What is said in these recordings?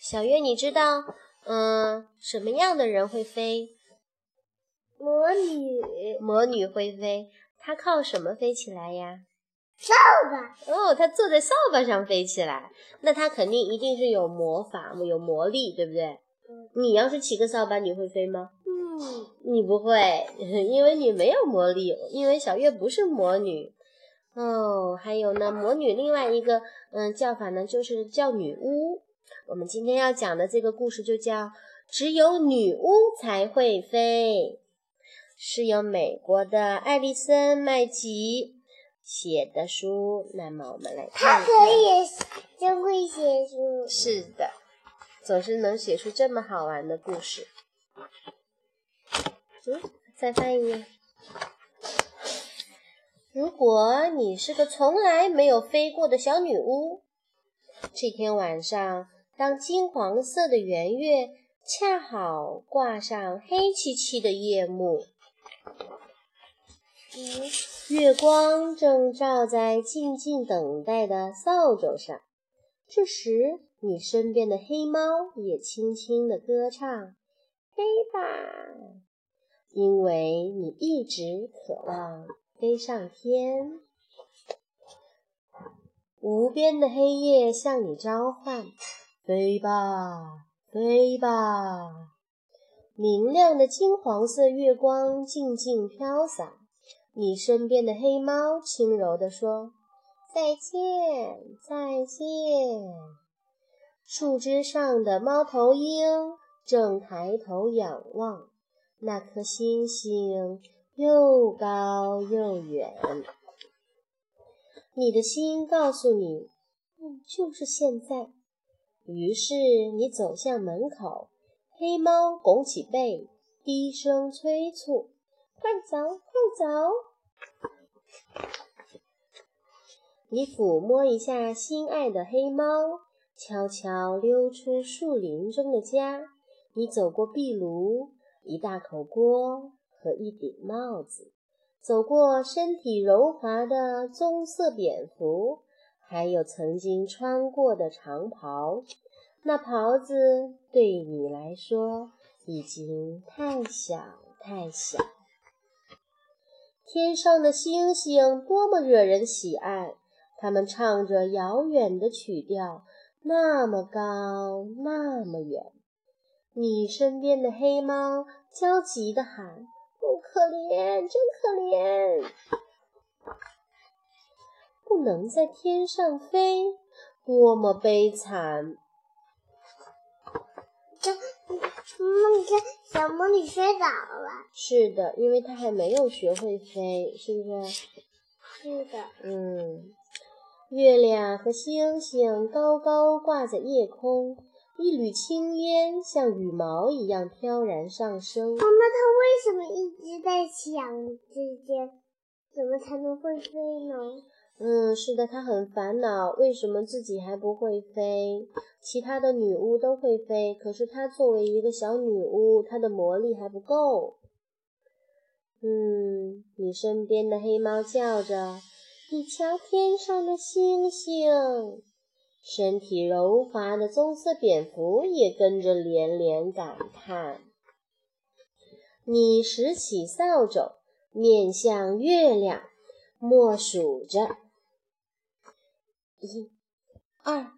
小月，你知道，嗯，什么样的人会飞？魔女。魔女会飞，她靠什么飞起来呀？扫把。哦，她坐在扫把上飞起来，那她肯定一定是有魔法，有魔力，对不对？你要是骑个扫把，你会飞吗？嗯，你不会，因为你没有魔力，因为小月不是魔女。哦，还有呢，魔女另外一个嗯叫法呢，就是叫女巫。我们今天要讲的这个故事就叫“只有女巫才会飞”，是由美国的艾丽森·麦吉写的书。那么我们来看，她可以真会写书。是的，总是能写出这么好玩的故事。嗯，再翻一页。如果你是个从来没有飞过的小女巫，这天晚上，当金黄色的圆月恰好挂上黑漆漆的夜幕，月光正照在静静等待的扫帚上，这时，你身边的黑猫也轻轻地歌唱：“飞吧！”因为你一直渴望飞上天，无边的黑夜向你召唤：“飞吧，飞吧！”明亮的金黄色月光静静飘洒，你身边的黑猫轻柔地说：“再见，再见。”树枝上的猫头鹰正抬头仰望。那颗星星又高又远，你的心告诉你，就是现在。于是你走向门口，黑猫拱起背，低声催促：“快走，快走！”你抚摸一下心爱的黑猫，悄悄溜出树林中的家。你走过壁炉。一大口锅和一顶帽子，走过身体柔滑的棕色蝙蝠，还有曾经穿过的长袍。那袍子对你来说已经太小太小。天上的星星多么惹人喜爱，它们唱着遥远的曲调，那么高，那么远。你身边的黑猫焦急地喊：“不可怜，真可怜！不能在天上飞，多么悲惨！”这，那个小魔女摔倒了。是的，因为她还没有学会飞，是不是？是的。嗯，月亮和星星高高挂在夜空。一缕青烟像羽毛一样飘然上升。妈妈，它为什么一直在想这些怎么才能会飞呢？是的，它很烦恼，为什么自己还不会飞？其他的女巫都会飞，可是她作为一个小女巫，她的魔力还不够。嗯，你身边的黑猫叫着：“你瞧，天上的星星。”身体柔滑的棕色蝙蝠也跟着连连感叹。你拾起扫帚，面向月亮，默数着：一、二、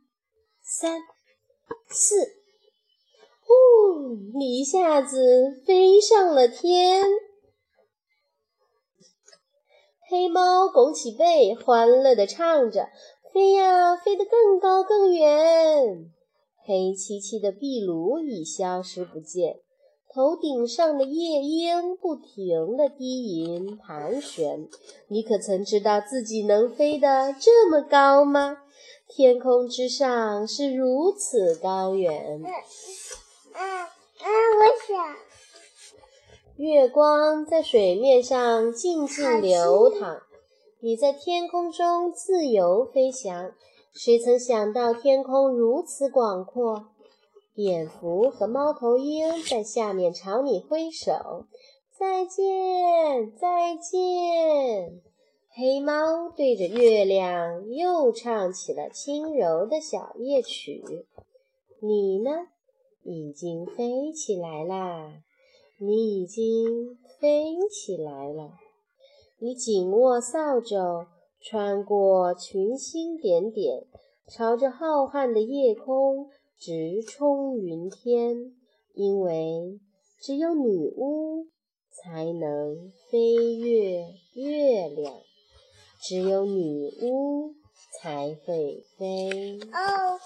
三、四。哦！你一下子飞上了天。黑猫拱起背，欢乐地唱着。飞呀，飞得更高更远。黑漆漆的壁炉已消失不见，头顶上的夜莺不停地低吟盘旋。你可曾知道自己能飞得这么高吗？天空之上是如此高远。啊啊！我想，月光在水面上静静流淌。你在天空中自由飞翔，谁曾想到天空如此广阔？蝙蝠和猫头鹰在下面朝你挥手，再见，再见。黑猫对着月亮又唱起了轻柔的小夜曲。你呢？已经飞起来啦！你已经飞起来了。你紧握扫帚，穿过群星点点，朝着浩瀚的夜空直冲云天因为只有女巫才能飞越月亮只有女巫才会飞。哦